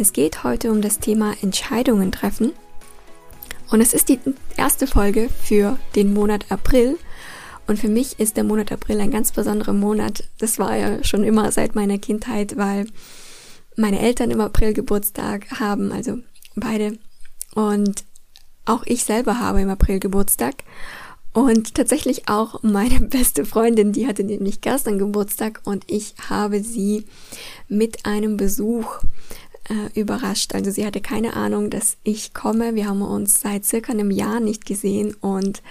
Es geht heute um das Thema Entscheidungen treffen. Und es ist die erste Folge für den Monat April. Und für mich ist der Monat April ein ganz besonderer Monat. Das war ja schon immer seit meiner Kindheit, weil meine Eltern im April Geburtstag haben, also beide. Und auch ich selber habe im April Geburtstag. Und tatsächlich auch meine beste Freundin, die hatte nämlich gestern Geburtstag und ich habe sie mit einem Besuch äh, überrascht. Also sie hatte keine Ahnung, dass ich komme. Wir haben uns seit circa einem Jahr nicht gesehen und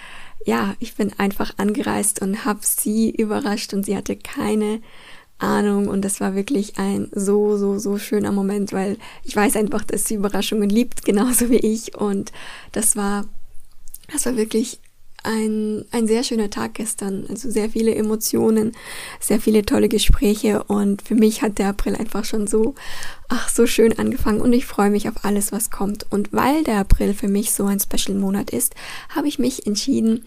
ja, ich bin einfach angereist und habe sie überrascht und sie hatte keine Ahnung und das war wirklich ein so, so, so schöner Moment, weil ich weiß einfach, dass sie Überraschungen liebt, genauso wie ich und das war, das war wirklich ein, ein sehr schöner Tag gestern. Also sehr viele Emotionen, sehr viele tolle Gespräche und für mich hat der April einfach schon so, ach, so schön angefangen und ich freue mich auf alles, was kommt. Und weil der April für mich so ein Special Monat ist, habe ich mich entschieden,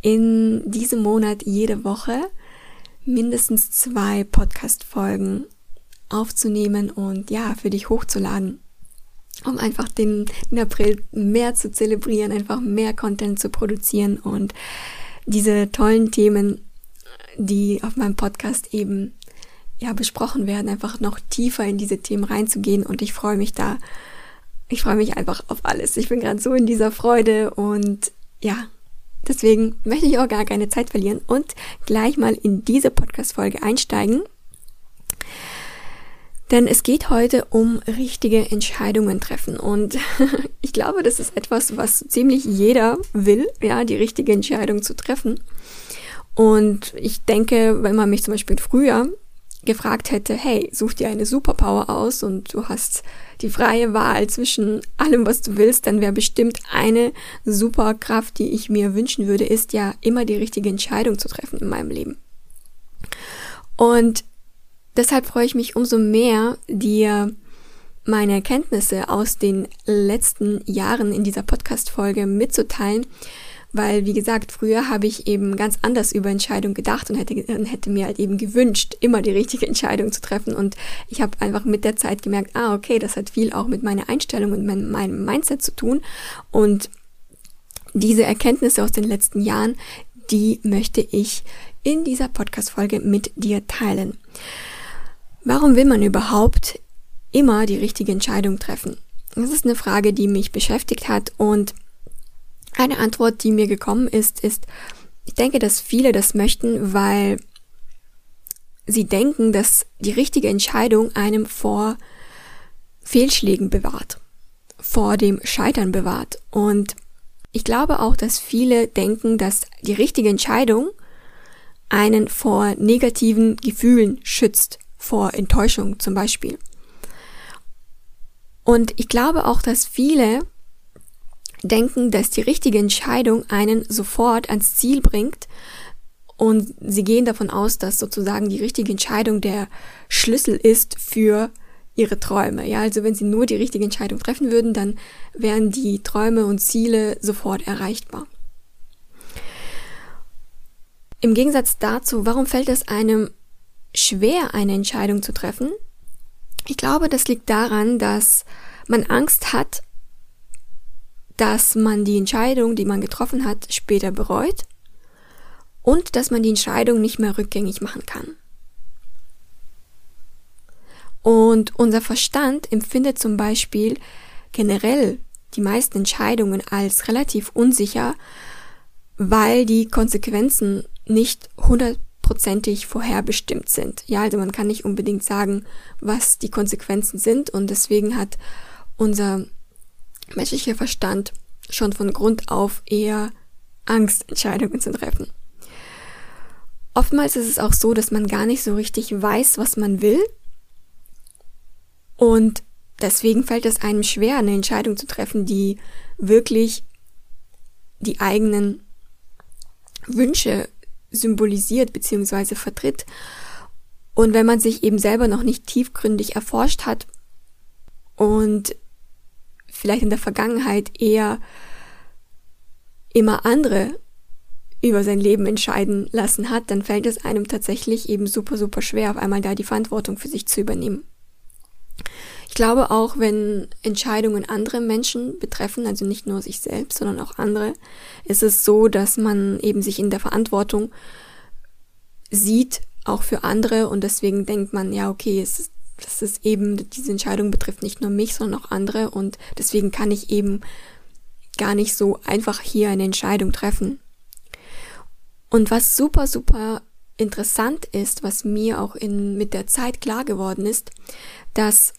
in diesem Monat jede Woche mindestens zwei Podcast-Folgen aufzunehmen und ja, für dich hochzuladen um einfach den, den April mehr zu zelebrieren, einfach mehr Content zu produzieren und diese tollen Themen, die auf meinem Podcast eben ja besprochen werden, einfach noch tiefer in diese Themen reinzugehen und ich freue mich da. Ich freue mich einfach auf alles. Ich bin gerade so in dieser Freude und ja, deswegen möchte ich auch gar keine Zeit verlieren und gleich mal in diese Podcast Folge einsteigen. Denn es geht heute um richtige Entscheidungen treffen. Und ich glaube, das ist etwas, was ziemlich jeder will, ja, die richtige Entscheidung zu treffen. Und ich denke, wenn man mich zum Beispiel früher gefragt hätte, hey, such dir eine Superpower aus und du hast die freie Wahl zwischen allem, was du willst, dann wäre bestimmt eine Superkraft, die ich mir wünschen würde, ist ja immer die richtige Entscheidung zu treffen in meinem Leben. Und Deshalb freue ich mich umso mehr, dir meine Erkenntnisse aus den letzten Jahren in dieser Podcast-Folge mitzuteilen, weil, wie gesagt, früher habe ich eben ganz anders über Entscheidungen gedacht und hätte, hätte mir halt eben gewünscht, immer die richtige Entscheidung zu treffen. Und ich habe einfach mit der Zeit gemerkt, ah, okay, das hat viel auch mit meiner Einstellung und meinem Mindset zu tun. Und diese Erkenntnisse aus den letzten Jahren, die möchte ich in dieser Podcast-Folge mit dir teilen. Warum will man überhaupt immer die richtige Entscheidung treffen? Das ist eine Frage, die mich beschäftigt hat und eine Antwort, die mir gekommen ist, ist, ich denke, dass viele das möchten, weil sie denken, dass die richtige Entscheidung einem vor Fehlschlägen bewahrt, vor dem Scheitern bewahrt. Und ich glaube auch, dass viele denken, dass die richtige Entscheidung einen vor negativen Gefühlen schützt vor Enttäuschung zum Beispiel. Und ich glaube auch, dass viele denken, dass die richtige Entscheidung einen sofort ans Ziel bringt und sie gehen davon aus, dass sozusagen die richtige Entscheidung der Schlüssel ist für ihre Träume. Ja, also wenn sie nur die richtige Entscheidung treffen würden, dann wären die Träume und Ziele sofort erreichbar. Im Gegensatz dazu, warum fällt es einem schwer, eine Entscheidung zu treffen? Ich glaube, das liegt daran, dass man Angst hat, dass man die Entscheidung, die man getroffen hat, später bereut und dass man die Entscheidung nicht mehr rückgängig machen kann. Und unser Verstand empfindet zum Beispiel generell die meisten Entscheidungen als relativ unsicher, weil die Konsequenzen nicht 100 hundertprozentig vorherbestimmt sind. Ja, also man kann nicht unbedingt sagen, was die Konsequenzen sind und deswegen hat unser menschlicher Verstand schon von Grund auf eher Angst, Entscheidungen zu treffen. Oftmals ist es auch so, dass man gar nicht so richtig weiß, was man will und deswegen fällt es einem schwer, eine Entscheidung zu treffen, die wirklich die eigenen Wünsche symbolisiert bzw. vertritt. Und wenn man sich eben selber noch nicht tiefgründig erforscht hat und vielleicht in der Vergangenheit eher immer andere über sein Leben entscheiden lassen hat, dann fällt es einem tatsächlich eben super, super schwer, auf einmal da die Verantwortung für sich zu übernehmen. Ich glaube auch, wenn Entscheidungen andere Menschen betreffen, also nicht nur sich selbst, sondern auch andere, ist es so, dass man eben sich in der Verantwortung sieht, auch für andere und deswegen denkt man, ja, okay, es ist, das ist eben, diese Entscheidung betrifft nicht nur mich, sondern auch andere und deswegen kann ich eben gar nicht so einfach hier eine Entscheidung treffen. Und was super, super interessant ist, was mir auch in, mit der Zeit klar geworden ist, dass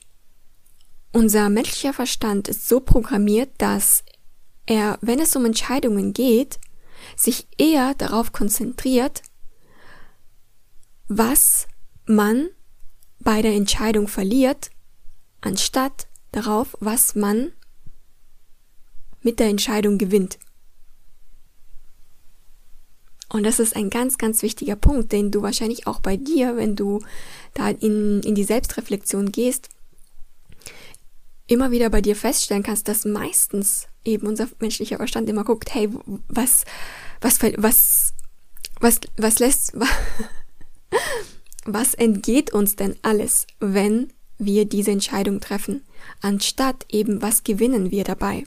unser menschlicher Verstand ist so programmiert, dass er, wenn es um Entscheidungen geht, sich eher darauf konzentriert, was man bei der Entscheidung verliert, anstatt darauf, was man mit der Entscheidung gewinnt. Und das ist ein ganz, ganz wichtiger Punkt, den du wahrscheinlich auch bei dir, wenn du da in, in die Selbstreflexion gehst, immer wieder bei dir feststellen kannst, dass meistens eben unser menschlicher Verstand immer guckt, hey, was, was, was, was, was lässt, was entgeht uns denn alles, wenn wir diese Entscheidung treffen, anstatt eben, was gewinnen wir dabei?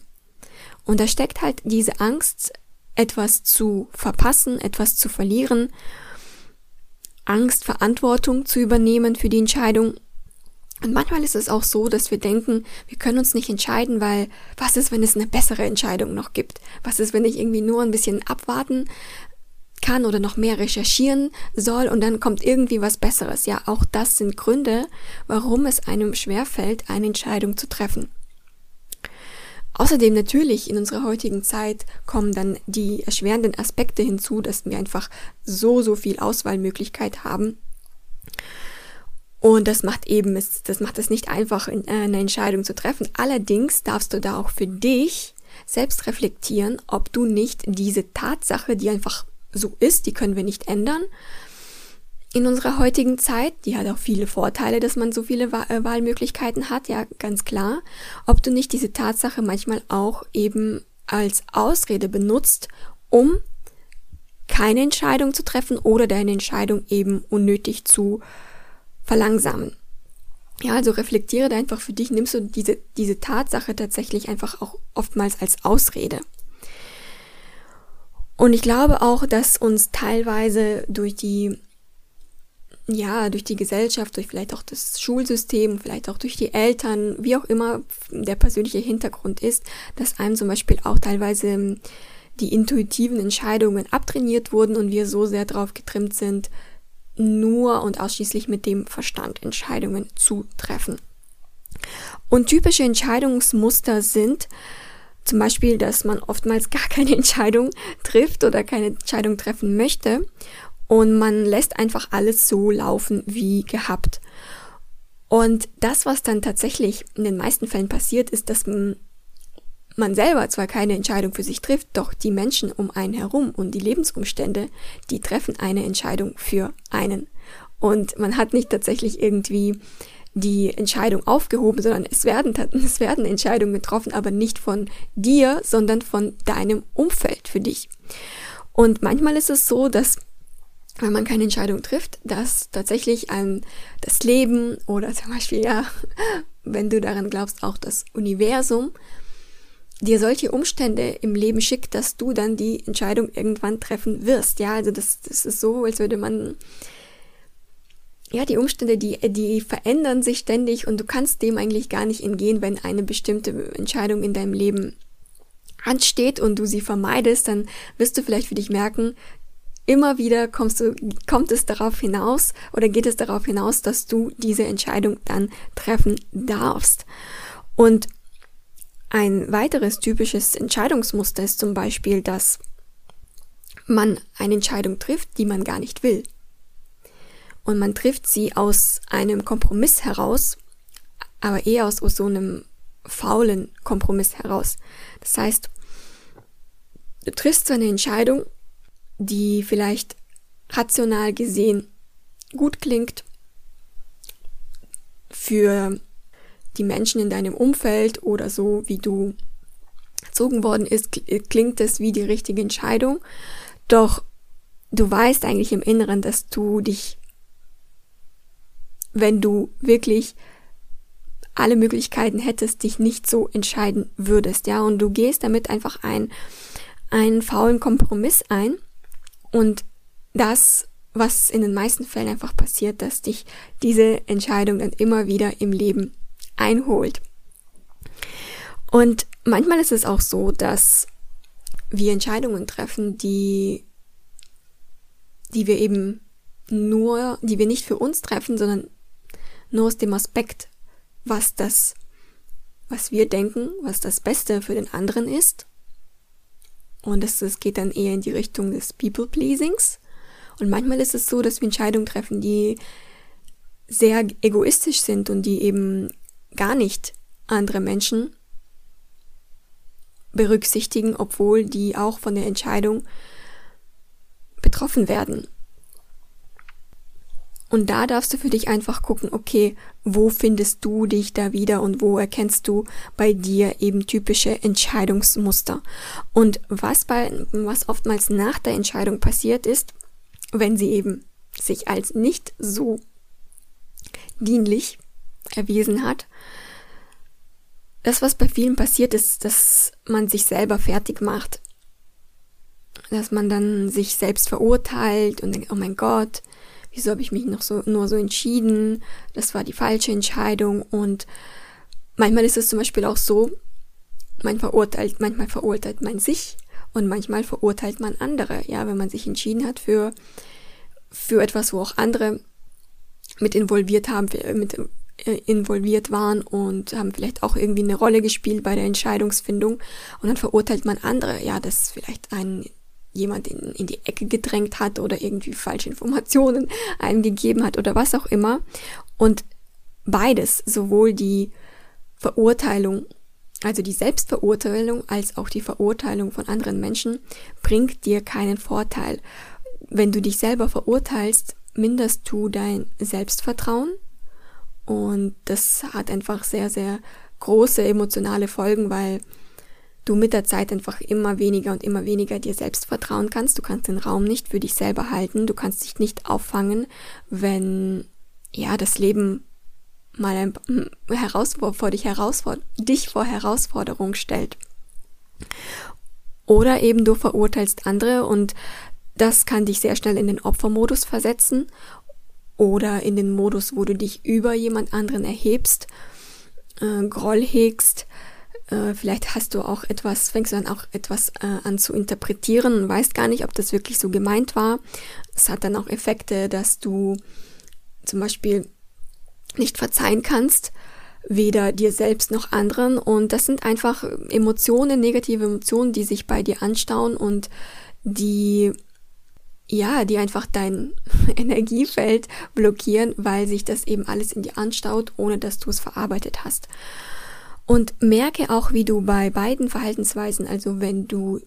Und da steckt halt diese Angst, etwas zu verpassen, etwas zu verlieren, Angst, Verantwortung zu übernehmen für die Entscheidung. Und manchmal ist es auch so, dass wir denken, wir können uns nicht entscheiden, weil was ist, wenn es eine bessere Entscheidung noch gibt? Was ist, wenn ich irgendwie nur ein bisschen abwarten kann oder noch mehr recherchieren soll und dann kommt irgendwie was Besseres? Ja, auch das sind Gründe, warum es einem schwerfällt, eine Entscheidung zu treffen. Außerdem natürlich in unserer heutigen Zeit kommen dann die erschwerenden Aspekte hinzu, dass wir einfach so, so viel Auswahlmöglichkeit haben. Und das macht eben, das macht es nicht einfach, äh, eine Entscheidung zu treffen. Allerdings darfst du da auch für dich selbst reflektieren, ob du nicht diese Tatsache, die einfach so ist, die können wir nicht ändern, in unserer heutigen Zeit, die hat auch viele Vorteile, dass man so viele äh, Wahlmöglichkeiten hat, ja, ganz klar, ob du nicht diese Tatsache manchmal auch eben als Ausrede benutzt, um keine Entscheidung zu treffen oder deine Entscheidung eben unnötig zu verlangsamen. Ja, also reflektiere da einfach für dich, nimmst du diese, diese Tatsache tatsächlich einfach auch oftmals als Ausrede. Und ich glaube auch, dass uns teilweise durch die ja, durch die Gesellschaft, durch vielleicht auch das Schulsystem, vielleicht auch durch die Eltern, wie auch immer der persönliche Hintergrund ist, dass einem zum Beispiel auch teilweise die intuitiven Entscheidungen abtrainiert wurden und wir so sehr darauf getrimmt sind, nur und ausschließlich mit dem Verstand Entscheidungen zu treffen. Und typische Entscheidungsmuster sind zum Beispiel, dass man oftmals gar keine Entscheidung trifft oder keine Entscheidung treffen möchte und man lässt einfach alles so laufen wie gehabt. Und das, was dann tatsächlich in den meisten Fällen passiert, ist, dass man selber zwar keine Entscheidung für sich trifft, doch die Menschen um einen herum und die Lebensumstände, die treffen eine Entscheidung für einen. Und man hat nicht tatsächlich irgendwie die Entscheidung aufgehoben, sondern es werden, es werden Entscheidungen getroffen, aber nicht von dir, sondern von deinem Umfeld für dich. Und manchmal ist es so, dass wenn man keine Entscheidung trifft, dass tatsächlich ein, das Leben oder zum Beispiel, ja, wenn du daran glaubst, auch das Universum dir solche Umstände im Leben schickt, dass du dann die Entscheidung irgendwann treffen wirst. Ja, also das, das ist so, als würde man, ja, die Umstände, die, die verändern sich ständig und du kannst dem eigentlich gar nicht entgehen, wenn eine bestimmte Entscheidung in deinem Leben ansteht und du sie vermeidest, dann wirst du vielleicht für dich merken, immer wieder kommst du, kommt es darauf hinaus oder geht es darauf hinaus, dass du diese Entscheidung dann treffen darfst. Und ein weiteres typisches Entscheidungsmuster ist zum Beispiel, dass man eine Entscheidung trifft, die man gar nicht will. Und man trifft sie aus einem Kompromiss heraus, aber eher aus, so einem faulen Kompromiss heraus. Das heißt, du triffst so eine Entscheidung, die vielleicht rational gesehen gut klingt für die Menschen in deinem Umfeld oder so, wie du erzogen worden ist, klingt es wie die richtige Entscheidung. Doch du weißt eigentlich im Inneren, dass du dich, wenn du wirklich alle Möglichkeiten hättest, dich nicht so entscheiden würdest, ja, und du gehst damit einfach ein, einen faulen Kompromiss ein und das, was in den meisten Fällen einfach passiert, dass dich diese Entscheidung dann immer wieder im Leben einholt. Und manchmal ist es auch so, dass wir Entscheidungen treffen, die, die wir eben nur, die wir nicht für uns treffen, sondern nur aus dem Aspekt, was das, was wir denken, was das Beste für den anderen ist. Und es, es geht dann eher in die Richtung des People-Pleasings. Und manchmal ist es so, dass wir Entscheidungen treffen, die sehr egoistisch sind und die eben gar nicht andere Menschen berücksichtigen, obwohl die auch von der Entscheidung betroffen werden. Und da darfst du für dich einfach gucken, okay, wo findest du dich da wieder und wo erkennst du bei dir eben typische Entscheidungsmuster. Und was bei, was oftmals nach der Entscheidung passiert ist, wenn sie eben sich als nicht so dienlich erwiesen hat, das, was bei vielen passiert ist, dass man sich selber fertig macht. Dass man dann sich selbst verurteilt und denkt, oh mein Gott, wieso habe ich mich noch so, nur so entschieden, das war die falsche Entscheidung. Und manchmal ist es zum Beispiel auch so, man verurteilt, manchmal verurteilt man sich und manchmal verurteilt man andere, ja, wenn man sich entschieden hat für, für etwas, wo auch andere mit involviert haben, mit involviert waren und haben vielleicht auch irgendwie eine Rolle gespielt bei der Entscheidungsfindung und dann verurteilt man andere, ja, dass vielleicht ein jemand in, in die Ecke gedrängt hat oder irgendwie falsche Informationen eingegeben hat oder was auch immer. Und beides, sowohl die Verurteilung, also die Selbstverurteilung als auch die Verurteilung von anderen Menschen, bringt dir keinen Vorteil. Wenn du dich selber verurteilst, minderst du dein Selbstvertrauen und das hat einfach sehr, sehr große emotionale Folgen, weil du mit der Zeit einfach immer weniger und immer weniger dir selbst vertrauen kannst. Du kannst den Raum nicht für dich selber halten. Du kannst dich nicht auffangen, wenn, ja, das Leben mal ein, hm, herausfor vor dich dich vor Herausforderung stellt. Oder eben du verurteilst andere und das kann dich sehr schnell in den Opfermodus versetzen oder in den Modus, wo du dich über jemand anderen erhebst, äh, Groll hegst, äh, vielleicht hast du auch etwas, fängst du dann auch etwas äh, an zu interpretieren und weißt gar nicht, ob das wirklich so gemeint war. Es hat dann auch Effekte, dass du zum Beispiel nicht verzeihen kannst, weder dir selbst noch anderen. Und das sind einfach Emotionen, negative Emotionen, die sich bei dir anstauen und die ja, die einfach dein Energiefeld blockieren, weil sich das eben alles in dir anstaut, ohne dass du es verarbeitet hast. Und merke auch, wie du bei beiden Verhaltensweisen, also wenn du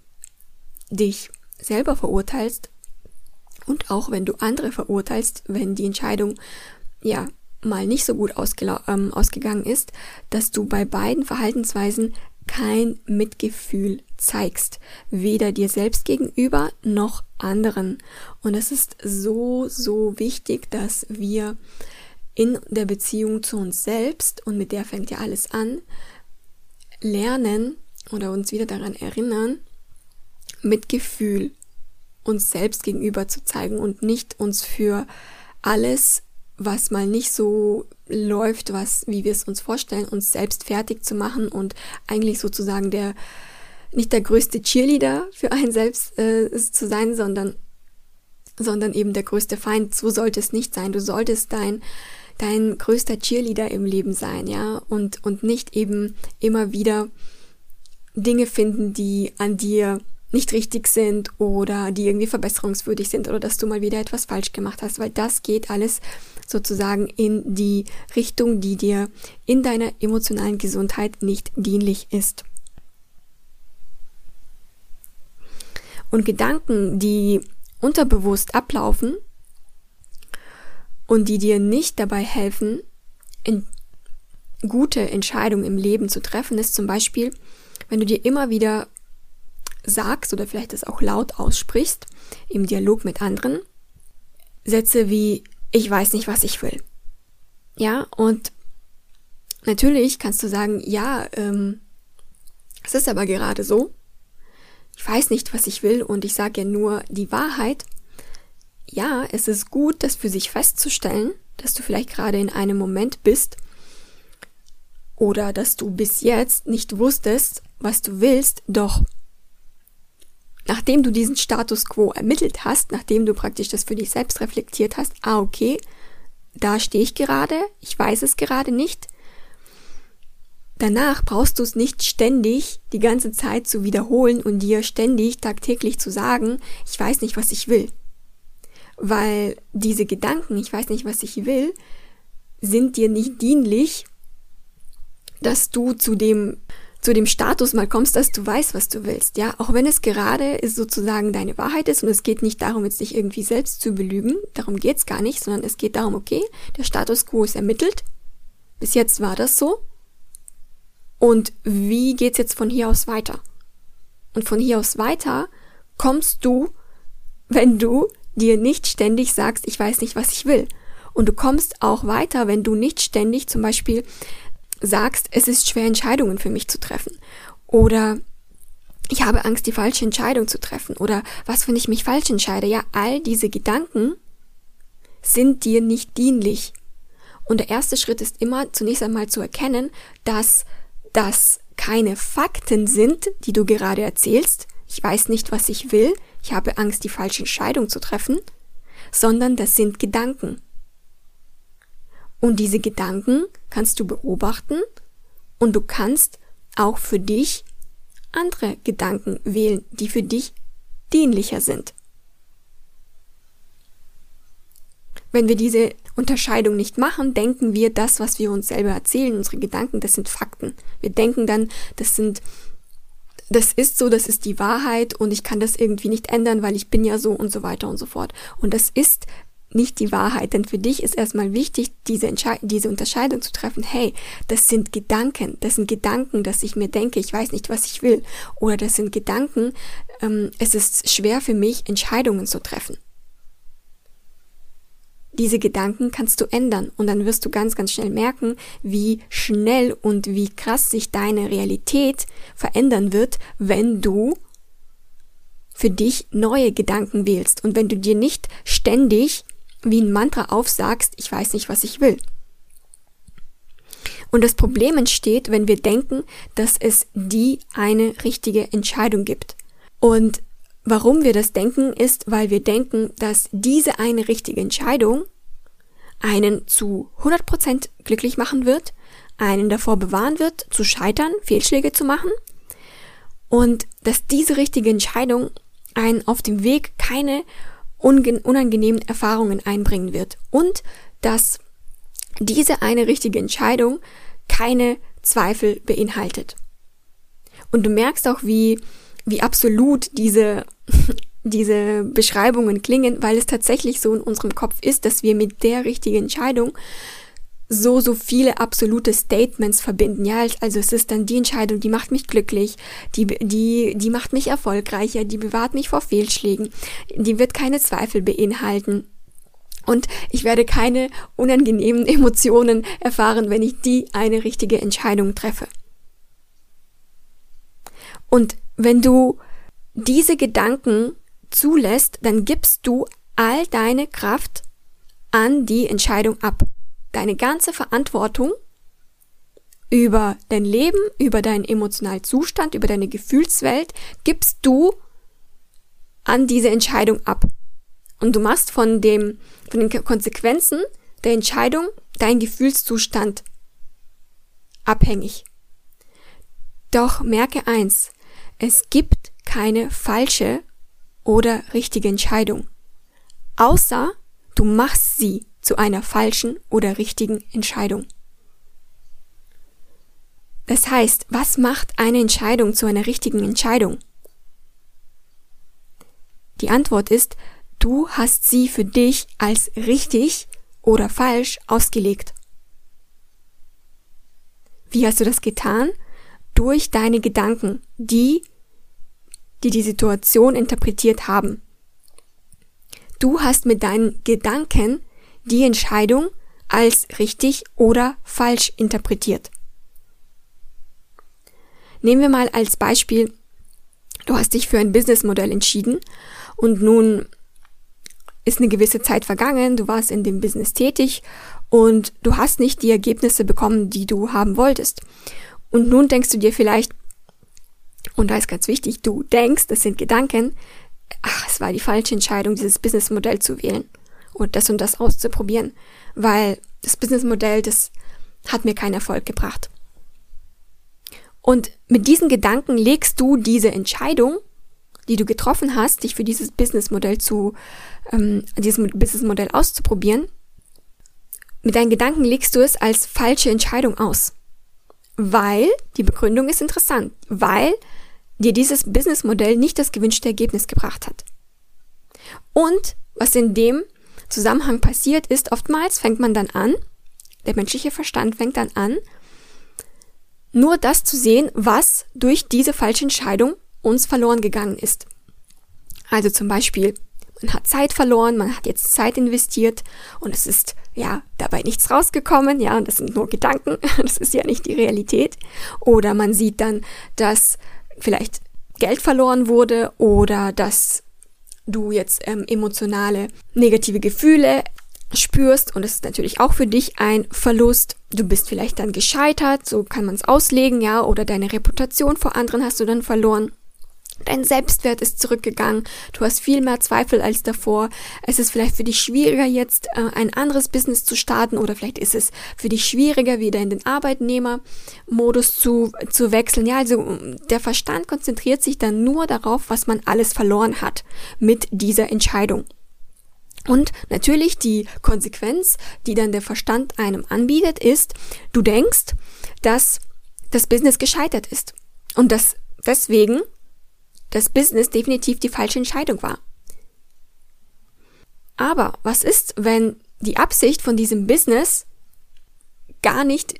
dich selber verurteilst und auch wenn du andere verurteilst, wenn die Entscheidung ja mal nicht so gut ähm, ausgegangen ist, dass du bei beiden Verhaltensweisen kein Mitgefühl zeigst, weder dir selbst gegenüber noch anderen. Und es ist so, so wichtig, dass wir in der Beziehung zu uns selbst, und mit der fängt ja alles an, lernen oder uns wieder daran erinnern, mit Gefühl uns selbst gegenüber zu zeigen und nicht uns für alles, was mal nicht so läuft, was, wie wir es uns vorstellen, uns selbst fertig zu machen und eigentlich sozusagen der, nicht der größte Cheerleader für einen selbst äh, zu sein, sondern, sondern eben der größte Feind. So sollte es nicht sein. Du solltest dein, dein größter Cheerleader im Leben sein, ja, und, und nicht eben immer wieder Dinge finden, die an dir nicht richtig sind oder die irgendwie verbesserungswürdig sind oder dass du mal wieder etwas falsch gemacht hast, weil das geht alles sozusagen in die Richtung, die dir in deiner emotionalen Gesundheit nicht dienlich ist. Und Gedanken, die unterbewusst ablaufen und die dir nicht dabei helfen, gute Entscheidungen im Leben zu treffen, ist zum Beispiel, wenn du dir immer wieder sagst oder vielleicht es auch laut aussprichst im Dialog mit anderen, Sätze wie ich weiß nicht, was ich will. Ja, und natürlich kannst du sagen, ja, ähm, es ist aber gerade so. Ich weiß nicht, was ich will und ich sage ja nur die Wahrheit. Ja, es ist gut, das für sich festzustellen, dass du vielleicht gerade in einem Moment bist oder dass du bis jetzt nicht wusstest, was du willst, doch nachdem du diesen Status quo ermittelt hast, nachdem du praktisch das für dich selbst reflektiert hast, ah okay, da stehe ich gerade, ich weiß es gerade nicht. Danach brauchst du es nicht ständig die ganze Zeit zu wiederholen und dir ständig tagtäglich zu sagen, ich weiß nicht, was ich will. Weil diese Gedanken, ich weiß nicht, was ich will, sind dir nicht dienlich, dass du zu dem zu dem Status mal kommst, dass du weißt, was du willst, ja, auch wenn es gerade sozusagen deine Wahrheit ist und es geht nicht darum, jetzt dich irgendwie selbst zu belügen, darum geht's gar nicht, sondern es geht darum, okay, der Status quo ist ermittelt, bis jetzt war das so und wie geht's jetzt von hier aus weiter? Und von hier aus weiter kommst du, wenn du dir nicht ständig sagst, ich weiß nicht, was ich will. Und du kommst auch weiter, wenn du nicht ständig zum Beispiel sagst, es ist schwer, Entscheidungen für mich zu treffen. Oder ich habe Angst, die falsche Entscheidung zu treffen. Oder was, wenn ich mich falsch entscheide? Ja, all diese Gedanken sind dir nicht dienlich. Und der erste Schritt ist immer zunächst einmal zu erkennen, dass das keine Fakten sind, die du gerade erzählst. Ich weiß nicht, was ich will. Ich habe Angst, die falsche Entscheidung zu treffen. Sondern das sind Gedanken. Und diese Gedanken kannst du beobachten und du kannst auch für dich andere Gedanken wählen, die für dich dienlicher sind. Wenn wir diese Unterscheidung nicht machen, denken wir, das, was wir uns selber erzählen, unsere Gedanken, das sind Fakten. Wir denken dann, das sind, das ist so, das ist die Wahrheit und ich kann das irgendwie nicht ändern, weil ich bin ja so und so weiter und so fort. Und das ist nicht die Wahrheit. Denn für dich ist erstmal wichtig, diese, Entschei diese Unterscheidung zu treffen. Hey, das sind Gedanken. Das sind Gedanken, dass ich mir denke, ich weiß nicht, was ich will. Oder das sind Gedanken, ähm, es ist schwer für mich, Entscheidungen zu treffen. Diese Gedanken kannst du ändern und dann wirst du ganz, ganz schnell merken, wie schnell und wie krass sich deine Realität verändern wird, wenn du für dich neue Gedanken wählst und wenn du dir nicht ständig wie ein Mantra aufsagst, ich weiß nicht, was ich will. Und das Problem entsteht, wenn wir denken, dass es die eine richtige Entscheidung gibt. Und warum wir das denken, ist, weil wir denken, dass diese eine richtige Entscheidung einen zu 100% glücklich machen wird, einen davor bewahren wird, zu scheitern, Fehlschläge zu machen und dass diese richtige Entscheidung einen auf dem Weg keine unangenehmen Erfahrungen einbringen wird und dass diese eine richtige Entscheidung keine Zweifel beinhaltet. Und du merkst auch, wie, wie absolut diese, diese Beschreibungen klingen, weil es tatsächlich so in unserem Kopf ist, dass wir mit der richtigen Entscheidung so, so viele absolute Statements verbinden. Ja, also es ist dann die Entscheidung, die macht mich glücklich, die, die, die macht mich erfolgreicher, die bewahrt mich vor Fehlschlägen, die wird keine Zweifel beinhalten. Und ich werde keine unangenehmen Emotionen erfahren, wenn ich die eine richtige Entscheidung treffe. Und wenn du diese Gedanken zulässt, dann gibst du all deine Kraft an die Entscheidung ab deine ganze Verantwortung über dein Leben, über deinen emotionalen Zustand, über deine Gefühlswelt gibst du an diese Entscheidung ab. Und du machst von dem, von den Konsequenzen der Entscheidung deinen Gefühlszustand abhängig. Doch merke eins, es gibt keine falsche oder richtige Entscheidung. Außer du machst sie zu einer falschen oder richtigen Entscheidung. Das heißt, was macht eine Entscheidung zu einer richtigen Entscheidung? Die Antwort ist, du hast sie für dich als richtig oder falsch ausgelegt. Wie hast du das getan? Durch deine Gedanken, die, die die Situation interpretiert haben. Du hast mit deinen Gedanken die Entscheidung als richtig oder falsch interpretiert. Nehmen wir mal als Beispiel, du hast dich für ein Businessmodell entschieden und nun ist eine gewisse Zeit vergangen, du warst in dem Business tätig und du hast nicht die Ergebnisse bekommen, die du haben wolltest. Und nun denkst du dir vielleicht, und da ist ganz wichtig, du denkst, das sind Gedanken, ach, es war die falsche Entscheidung, dieses Businessmodell zu wählen und das und das auszuprobieren, weil das Businessmodell, das hat mir keinen Erfolg gebracht. Und mit diesen Gedanken legst du diese Entscheidung, die du getroffen hast, dich für dieses Businessmodell zu, ähm, dieses Businessmodell auszuprobieren, mit deinen Gedanken legst du es als falsche Entscheidung aus. Weil, die Begründung ist interessant, weil dir dieses Businessmodell nicht das gewünschte Ergebnis gebracht hat. Und was in dem Zusammenhang passiert ist, oftmals fängt man dann an, der menschliche Verstand fängt dann an, nur das zu sehen, was durch diese falsche Entscheidung uns verloren gegangen ist. Also zum Beispiel, man hat Zeit verloren, man hat jetzt Zeit investiert und es ist ja dabei nichts rausgekommen, ja, und das sind nur Gedanken, das ist ja nicht die Realität. Oder man sieht dann, dass vielleicht Geld verloren wurde oder dass du jetzt ähm, emotionale negative Gefühle spürst und es ist natürlich auch für dich ein Verlust. Du bist vielleicht dann gescheitert, so kann man es auslegen, ja, oder deine Reputation vor anderen hast du dann verloren. Dein Selbstwert ist zurückgegangen, du hast viel mehr Zweifel als davor. Es ist vielleicht für dich schwieriger, jetzt äh, ein anderes Business zu starten oder vielleicht ist es für dich schwieriger, wieder in den Arbeitnehmermodus zu, zu wechseln. Ja, also der Verstand konzentriert sich dann nur darauf, was man alles verloren hat mit dieser Entscheidung. Und natürlich die Konsequenz, die dann der Verstand einem anbietet, ist, du denkst, dass das Business gescheitert ist und dass deswegen das Business definitiv die falsche Entscheidung war. Aber was ist, wenn die Absicht von diesem Business gar nicht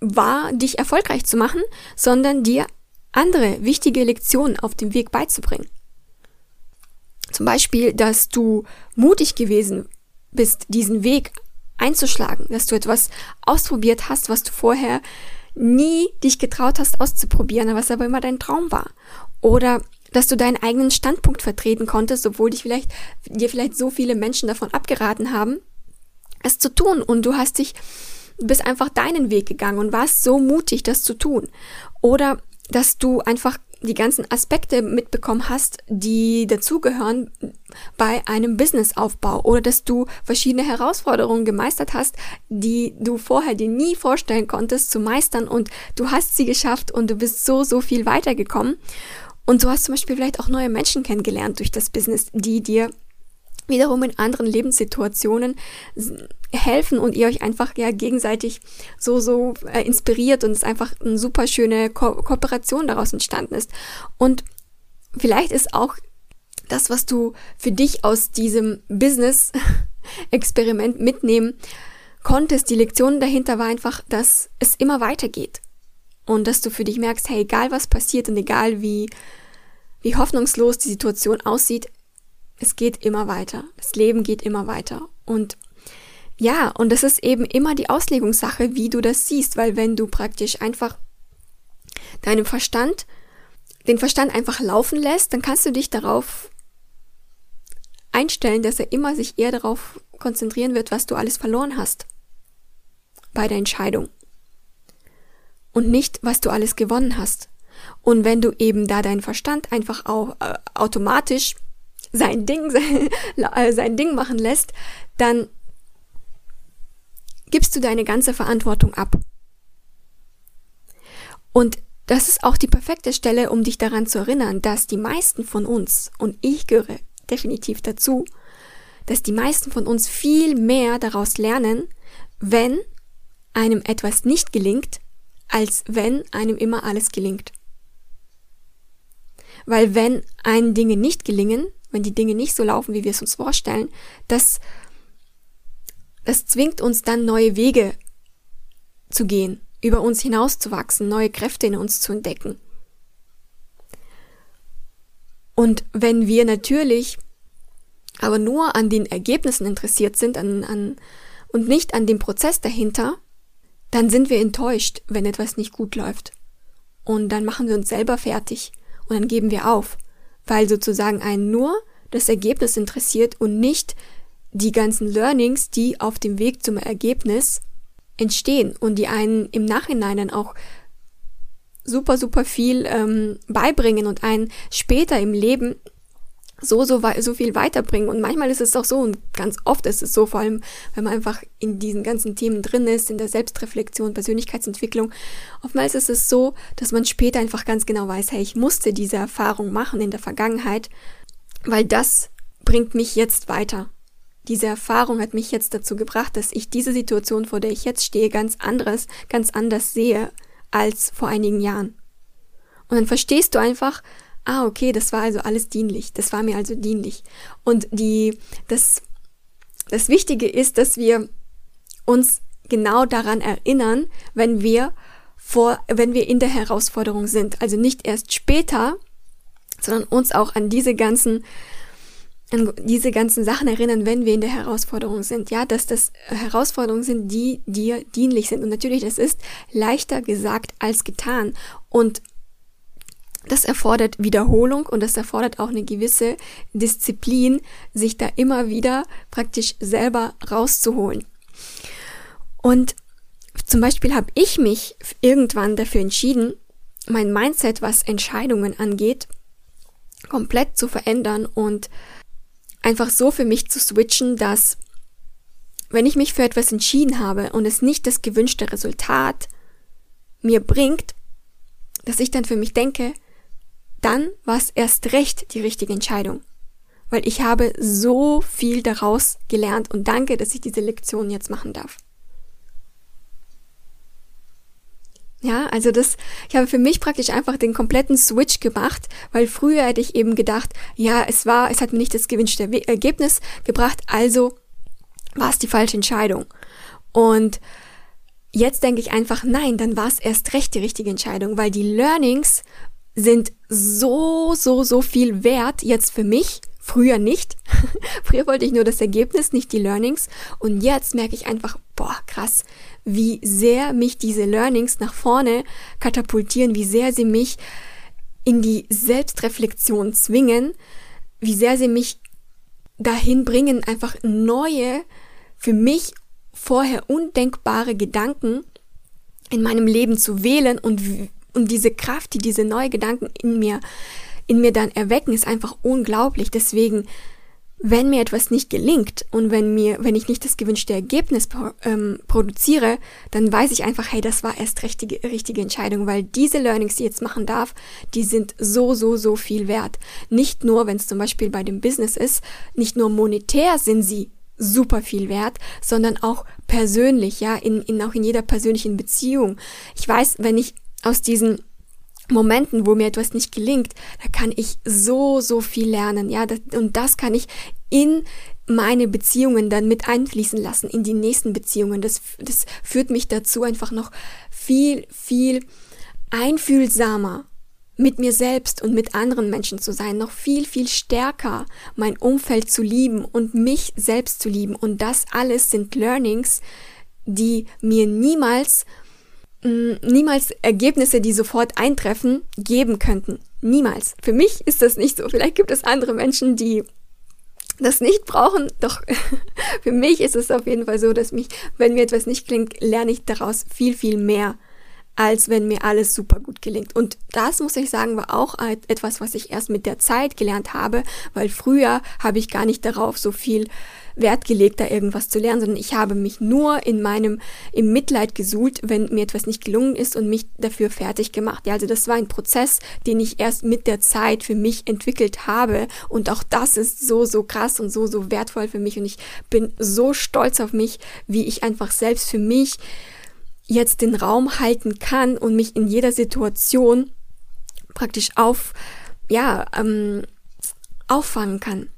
war, dich erfolgreich zu machen, sondern dir andere wichtige Lektionen auf dem Weg beizubringen? Zum Beispiel, dass du mutig gewesen bist, diesen Weg einzuschlagen, dass du etwas ausprobiert hast, was du vorher nie dich getraut hast auszuprobieren, was aber immer dein Traum war. Oder dass du deinen eigenen Standpunkt vertreten konntest, obwohl dich vielleicht, dir vielleicht so viele Menschen davon abgeraten haben, es zu tun. Und du hast dich, bist einfach deinen Weg gegangen und warst so mutig, das zu tun. Oder dass du einfach die ganzen Aspekte mitbekommen hast, die dazugehören bei einem Businessaufbau oder dass du verschiedene Herausforderungen gemeistert hast, die du vorher dir nie vorstellen konntest zu meistern und du hast sie geschafft und du bist so, so viel weitergekommen. Und du hast zum Beispiel vielleicht auch neue Menschen kennengelernt durch das Business, die dir wiederum in anderen Lebenssituationen helfen und ihr euch einfach ja gegenseitig so so äh, inspiriert und es einfach eine super schöne Ko Kooperation daraus entstanden ist. Und vielleicht ist auch das was du für dich aus diesem Business Experiment mitnehmen konntest die Lektion dahinter war einfach dass es immer weitergeht. Und dass du für dich merkst hey egal was passiert und egal wie wie hoffnungslos die Situation aussieht es geht immer weiter. Das Leben geht immer weiter. Und ja, und das ist eben immer die Auslegungssache, wie du das siehst, weil wenn du praktisch einfach deinem Verstand, den Verstand einfach laufen lässt, dann kannst du dich darauf einstellen, dass er immer sich eher darauf konzentrieren wird, was du alles verloren hast bei der Entscheidung und nicht, was du alles gewonnen hast. Und wenn du eben da deinen Verstand einfach auch äh, automatisch sein Ding, äh, sein Ding machen lässt, dann gibst du deine ganze Verantwortung ab. Und das ist auch die perfekte Stelle, um dich daran zu erinnern, dass die meisten von uns, und ich gehöre definitiv dazu, dass die meisten von uns viel mehr daraus lernen, wenn einem etwas nicht gelingt, als wenn einem immer alles gelingt. Weil wenn einen Dinge nicht gelingen, wenn die Dinge nicht so laufen, wie wir es uns vorstellen, das, das zwingt uns dann neue Wege zu gehen, über uns hinauszuwachsen, neue Kräfte in uns zu entdecken. Und wenn wir natürlich aber nur an den Ergebnissen interessiert sind an, an, und nicht an dem Prozess dahinter, dann sind wir enttäuscht, wenn etwas nicht gut läuft. Und dann machen wir uns selber fertig und dann geben wir auf, weil sozusagen einen nur das Ergebnis interessiert und nicht die ganzen Learnings, die auf dem Weg zum Ergebnis entstehen und die einen im Nachhinein dann auch super, super viel ähm, beibringen und einen später im Leben so, so, so viel weiterbringen. Und manchmal ist es auch so, und ganz oft ist es so, vor allem, wenn man einfach in diesen ganzen Themen drin ist, in der Selbstreflexion, Persönlichkeitsentwicklung. Oftmals ist es so, dass man später einfach ganz genau weiß, hey, ich musste diese Erfahrung machen in der Vergangenheit, weil das bringt mich jetzt weiter. Diese Erfahrung hat mich jetzt dazu gebracht, dass ich diese Situation, vor der ich jetzt stehe, ganz anderes, ganz anders sehe als vor einigen Jahren. Und dann verstehst du einfach, ah, okay, das war also alles dienlich. Das war mir also dienlich. Und die, das, das Wichtige ist, dass wir uns genau daran erinnern, wenn wir vor, wenn wir in der Herausforderung sind. Also nicht erst später, sondern uns auch an diese ganzen, an diese ganzen Sachen erinnern, wenn wir in der Herausforderung sind. Ja, dass das Herausforderungen sind, die dir dienlich sind. Und natürlich, das ist leichter gesagt als getan. Und das erfordert Wiederholung und das erfordert auch eine gewisse Disziplin, sich da immer wieder praktisch selber rauszuholen. Und zum Beispiel habe ich mich irgendwann dafür entschieden, mein Mindset, was Entscheidungen angeht, komplett zu verändern und einfach so für mich zu switchen, dass wenn ich mich für etwas entschieden habe und es nicht das gewünschte Resultat mir bringt, dass ich dann für mich denke, dann war es erst recht die richtige Entscheidung. Weil ich habe so viel daraus gelernt und danke, dass ich diese Lektion jetzt machen darf. Ja, also das, ich habe für mich praktisch einfach den kompletten Switch gemacht, weil früher hätte ich eben gedacht, ja, es war, es hat mir nicht das gewünschte Ergebnis gebracht, also war es die falsche Entscheidung. Und jetzt denke ich einfach, nein, dann war es erst recht die richtige Entscheidung, weil die Learnings sind so, so, so viel wert jetzt für mich. Früher nicht. Früher wollte ich nur das Ergebnis, nicht die Learnings. Und jetzt merke ich einfach, boah, krass, wie sehr mich diese Learnings nach vorne katapultieren, wie sehr sie mich in die Selbstreflexion zwingen, wie sehr sie mich dahin bringen, einfach neue, für mich vorher undenkbare Gedanken in meinem Leben zu wählen und und diese Kraft, die diese neuen Gedanken in mir, in mir dann erwecken, ist einfach unglaublich. Deswegen, wenn mir etwas nicht gelingt und wenn mir, wenn ich nicht das gewünschte Ergebnis ähm, produziere, dann weiß ich einfach, hey, das war erst richtige, richtige Entscheidung, weil diese Learnings, die ich jetzt machen darf, die sind so, so, so viel wert. Nicht nur, wenn es zum Beispiel bei dem Business ist, nicht nur monetär sind sie super viel wert, sondern auch persönlich, ja, in, in auch in jeder persönlichen Beziehung. Ich weiß, wenn ich aus diesen Momenten, wo mir etwas nicht gelingt, da kann ich so, so viel lernen, ja, und das kann ich in meine Beziehungen dann mit einfließen lassen, in die nächsten Beziehungen. Das, das führt mich dazu, einfach noch viel, viel einfühlsamer mit mir selbst und mit anderen Menschen zu sein, noch viel, viel stärker mein Umfeld zu lieben und mich selbst zu lieben. Und das alles sind Learnings, die mir niemals niemals Ergebnisse, die sofort eintreffen, geben könnten. Niemals. Für mich ist das nicht so. Vielleicht gibt es andere Menschen, die das nicht brauchen. Doch für mich ist es auf jeden Fall so, dass mich, wenn mir etwas nicht klingt, lerne ich daraus viel, viel mehr, als wenn mir alles super gut gelingt. Und das muss ich sagen, war auch etwas, was ich erst mit der Zeit gelernt habe, weil früher habe ich gar nicht darauf so viel Wert gelegt, da irgendwas zu lernen, sondern ich habe mich nur in meinem, im Mitleid gesuhlt, wenn mir etwas nicht gelungen ist und mich dafür fertig gemacht. Ja, also das war ein Prozess, den ich erst mit der Zeit für mich entwickelt habe und auch das ist so, so krass und so, so wertvoll für mich und ich bin so stolz auf mich, wie ich einfach selbst für mich jetzt den Raum halten kann und mich in jeder Situation praktisch auf, ja, ähm, auffangen kann.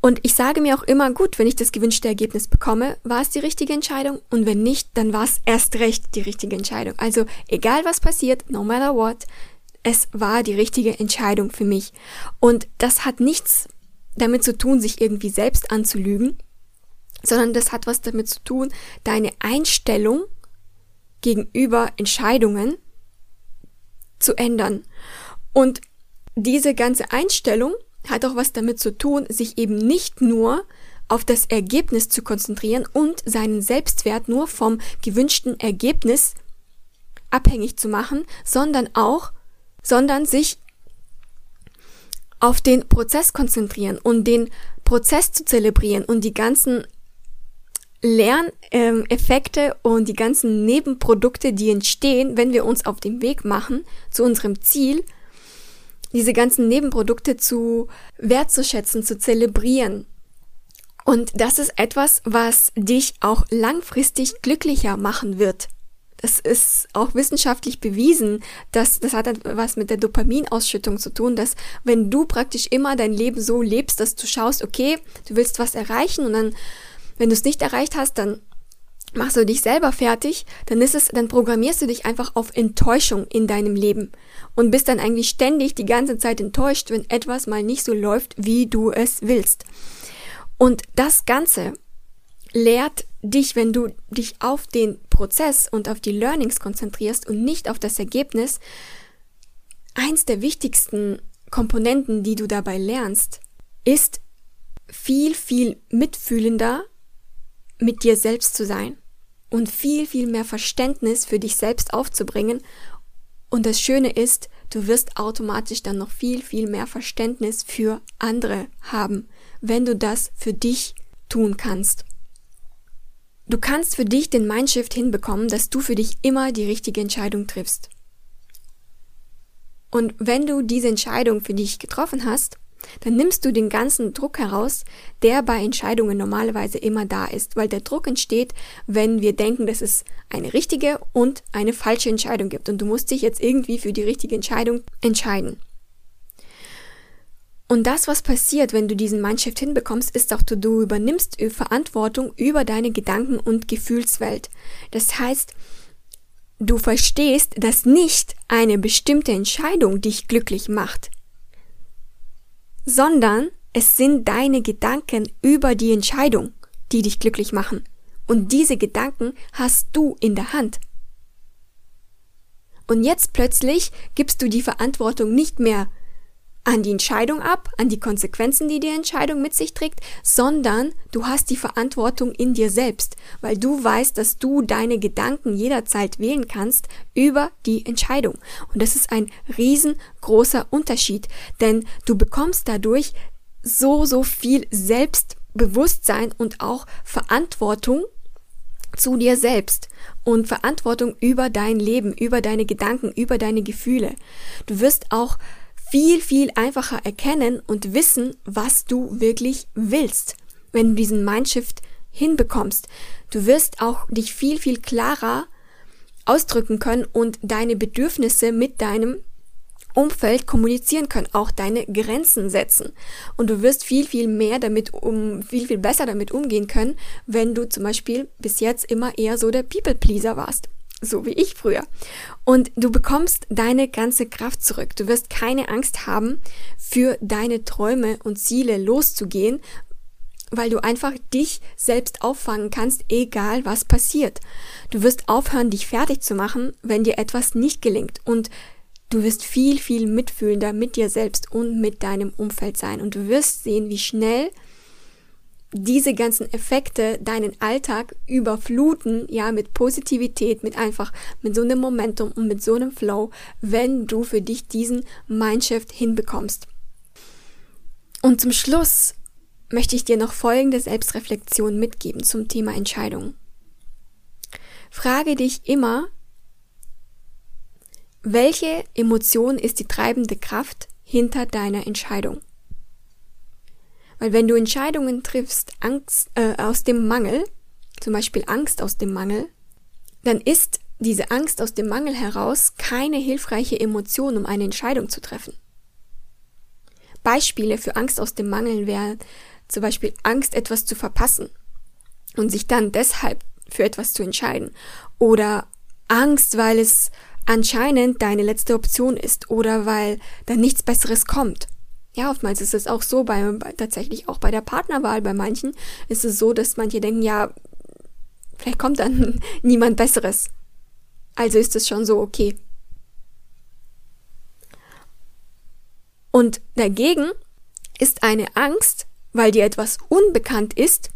Und ich sage mir auch immer, gut, wenn ich das gewünschte Ergebnis bekomme, war es die richtige Entscheidung und wenn nicht, dann war es erst recht die richtige Entscheidung. Also egal was passiert, no matter what, es war die richtige Entscheidung für mich. Und das hat nichts damit zu tun, sich irgendwie selbst anzulügen, sondern das hat was damit zu tun, deine Einstellung gegenüber Entscheidungen zu ändern. Und diese ganze Einstellung hat auch was damit zu tun, sich eben nicht nur auf das Ergebnis zu konzentrieren und seinen Selbstwert nur vom gewünschten Ergebnis abhängig zu machen, sondern auch, sondern sich auf den Prozess konzentrieren und den Prozess zu zelebrieren und die ganzen Lerneffekte und die ganzen Nebenprodukte, die entstehen, wenn wir uns auf den Weg machen zu unserem Ziel, diese ganzen Nebenprodukte zu wertzuschätzen, zu zelebrieren. Und das ist etwas, was dich auch langfristig glücklicher machen wird. Das ist auch wissenschaftlich bewiesen, dass das hat was mit der Dopaminausschüttung zu tun, dass wenn du praktisch immer dein Leben so lebst, dass du schaust, okay, du willst was erreichen und dann, wenn du es nicht erreicht hast, dann machst du dich selber fertig, dann ist es, dann programmierst du dich einfach auf Enttäuschung in deinem Leben und bist dann eigentlich ständig die ganze Zeit enttäuscht, wenn etwas mal nicht so läuft, wie du es willst. Und das Ganze lehrt dich, wenn du dich auf den Prozess und auf die Learnings konzentrierst und nicht auf das Ergebnis, eins der wichtigsten Komponenten, die du dabei lernst, ist viel, viel mitfühlender mit dir selbst zu sein und viel, viel mehr Verständnis für dich selbst aufzubringen. Und das Schöne ist, du wirst automatisch dann noch viel, viel mehr Verständnis für andere haben, wenn du das für dich tun kannst. Du kannst für dich den Mindshift hinbekommen, dass du für dich immer die richtige Entscheidung triffst. Und wenn du diese Entscheidung für dich getroffen hast, dann nimmst du den ganzen Druck heraus, der bei Entscheidungen normalerweise immer da ist, weil der Druck entsteht, wenn wir denken, dass es eine richtige und eine falsche Entscheidung gibt und du musst dich jetzt irgendwie für die richtige Entscheidung entscheiden. Und das, was passiert, wenn du diesen Mindshift hinbekommst, ist auch, du übernimmst Verantwortung über deine Gedanken- und Gefühlswelt. Das heißt, du verstehst, dass nicht eine bestimmte Entscheidung dich glücklich macht sondern es sind deine Gedanken über die Entscheidung, die dich glücklich machen. Und diese Gedanken hast du in der Hand. Und jetzt plötzlich gibst du die Verantwortung nicht mehr an die Entscheidung ab, an die Konsequenzen, die die Entscheidung mit sich trägt, sondern du hast die Verantwortung in dir selbst, weil du weißt, dass du deine Gedanken jederzeit wählen kannst über die Entscheidung. Und das ist ein riesengroßer Unterschied, denn du bekommst dadurch so, so viel Selbstbewusstsein und auch Verantwortung zu dir selbst und Verantwortung über dein Leben, über deine Gedanken, über deine Gefühle. Du wirst auch viel, viel einfacher erkennen und wissen, was du wirklich willst, wenn du diesen Mindshift hinbekommst. Du wirst auch dich viel, viel klarer ausdrücken können und deine Bedürfnisse mit deinem Umfeld kommunizieren können, auch deine Grenzen setzen. Und du wirst viel, viel mehr damit um, viel, viel besser damit umgehen können, wenn du zum Beispiel bis jetzt immer eher so der People-Pleaser warst so wie ich früher. Und du bekommst deine ganze Kraft zurück. Du wirst keine Angst haben, für deine Träume und Ziele loszugehen, weil du einfach dich selbst auffangen kannst, egal was passiert. Du wirst aufhören, dich fertig zu machen, wenn dir etwas nicht gelingt. Und du wirst viel, viel mitfühlender mit dir selbst und mit deinem Umfeld sein. Und du wirst sehen, wie schnell diese ganzen Effekte deinen Alltag überfluten, ja, mit Positivität, mit einfach, mit so einem Momentum und mit so einem Flow, wenn du für dich diesen Mindshift hinbekommst. Und zum Schluss möchte ich dir noch folgende Selbstreflexion mitgeben zum Thema Entscheidung. Frage dich immer, welche Emotion ist die treibende Kraft hinter deiner Entscheidung? Weil wenn du Entscheidungen triffst, Angst äh, aus dem Mangel, zum Beispiel Angst aus dem Mangel, dann ist diese Angst aus dem Mangel heraus keine hilfreiche Emotion, um eine Entscheidung zu treffen. Beispiele für Angst aus dem Mangel wären zum Beispiel Angst, etwas zu verpassen und sich dann deshalb für etwas zu entscheiden. Oder Angst, weil es anscheinend deine letzte Option ist oder weil dann nichts Besseres kommt. Ja, oftmals ist es auch so, bei, bei, tatsächlich auch bei der Partnerwahl, bei manchen ist es so, dass manche denken, ja, vielleicht kommt dann niemand Besseres. Also ist es schon so okay. Und dagegen ist eine Angst, weil dir etwas unbekannt ist,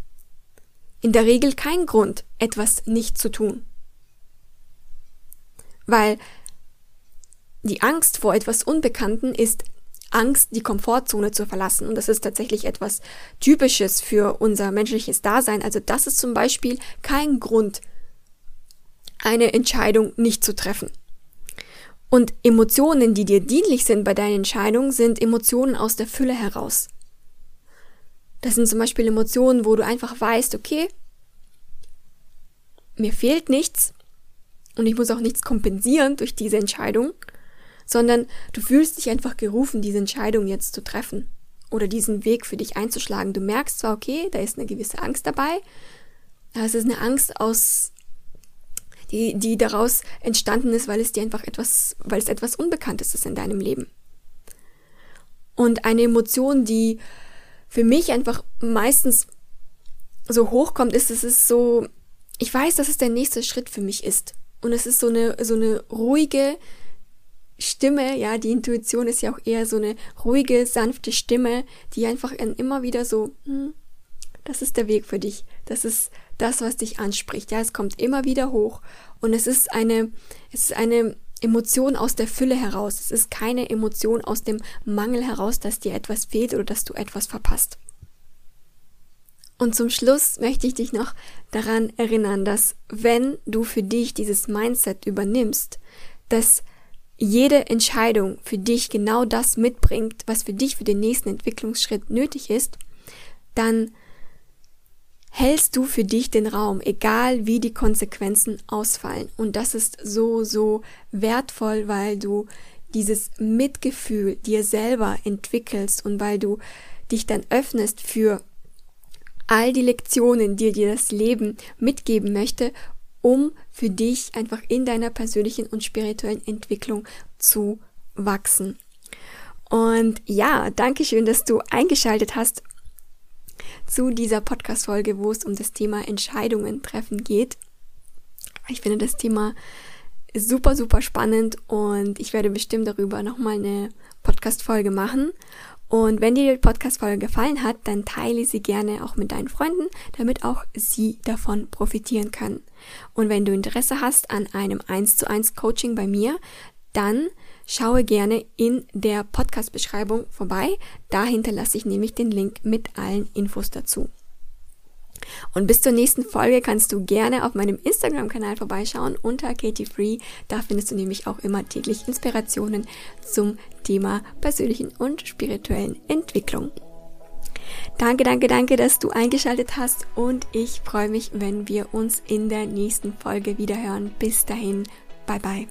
in der Regel kein Grund, etwas nicht zu tun. Weil die Angst vor etwas Unbekannten ist Angst, die Komfortzone zu verlassen. Und das ist tatsächlich etwas Typisches für unser menschliches Dasein. Also das ist zum Beispiel kein Grund, eine Entscheidung nicht zu treffen. Und Emotionen, die dir dienlich sind bei deiner Entscheidung, sind Emotionen aus der Fülle heraus. Das sind zum Beispiel Emotionen, wo du einfach weißt, okay, mir fehlt nichts und ich muss auch nichts kompensieren durch diese Entscheidung sondern du fühlst dich einfach gerufen, diese Entscheidung jetzt zu treffen oder diesen Weg für dich einzuschlagen. Du merkst zwar, okay, da ist eine gewisse Angst dabei, aber es ist eine Angst aus, die, die daraus entstanden ist, weil es dir einfach etwas, weil es etwas Unbekanntes ist in deinem Leben. Und eine Emotion, die für mich einfach meistens so hochkommt, ist, es ist so, ich weiß, dass es der nächste Schritt für mich ist. Und es ist so eine, so eine ruhige, Stimme, ja, die Intuition ist ja auch eher so eine ruhige, sanfte Stimme, die einfach immer wieder so, hm, das ist der Weg für dich, das ist das, was dich anspricht, ja, es kommt immer wieder hoch. Und es ist eine, es ist eine Emotion aus der Fülle heraus, es ist keine Emotion aus dem Mangel heraus, dass dir etwas fehlt oder dass du etwas verpasst. Und zum Schluss möchte ich dich noch daran erinnern, dass wenn du für dich dieses Mindset übernimmst, dass jede Entscheidung für dich genau das mitbringt, was für dich für den nächsten Entwicklungsschritt nötig ist, dann hältst du für dich den Raum, egal wie die Konsequenzen ausfallen. Und das ist so, so wertvoll, weil du dieses Mitgefühl dir selber entwickelst und weil du dich dann öffnest für all die Lektionen, die dir das Leben mitgeben möchte um für dich einfach in deiner persönlichen und spirituellen Entwicklung zu wachsen. Und ja, danke schön, dass du eingeschaltet hast zu dieser Podcast-Folge, wo es um das Thema Entscheidungen treffen geht. Ich finde das Thema super, super spannend und ich werde bestimmt darüber nochmal eine Podcast-Folge machen. Und wenn dir die Podcast-Folge gefallen hat, dann teile sie gerne auch mit deinen Freunden, damit auch sie davon profitieren können. Und wenn du Interesse hast an einem 1 zu 1 Coaching bei mir, dann schaue gerne in der Podcast-Beschreibung vorbei. Da hinterlasse ich nämlich den Link mit allen Infos dazu. Und bis zur nächsten Folge kannst du gerne auf meinem Instagram-Kanal vorbeischauen unter Katie Free. Da findest du nämlich auch immer täglich Inspirationen zum Thema persönlichen und spirituellen Entwicklung. Danke, danke, danke, dass du eingeschaltet hast und ich freue mich, wenn wir uns in der nächsten Folge wieder hören. Bis dahin, bye bye.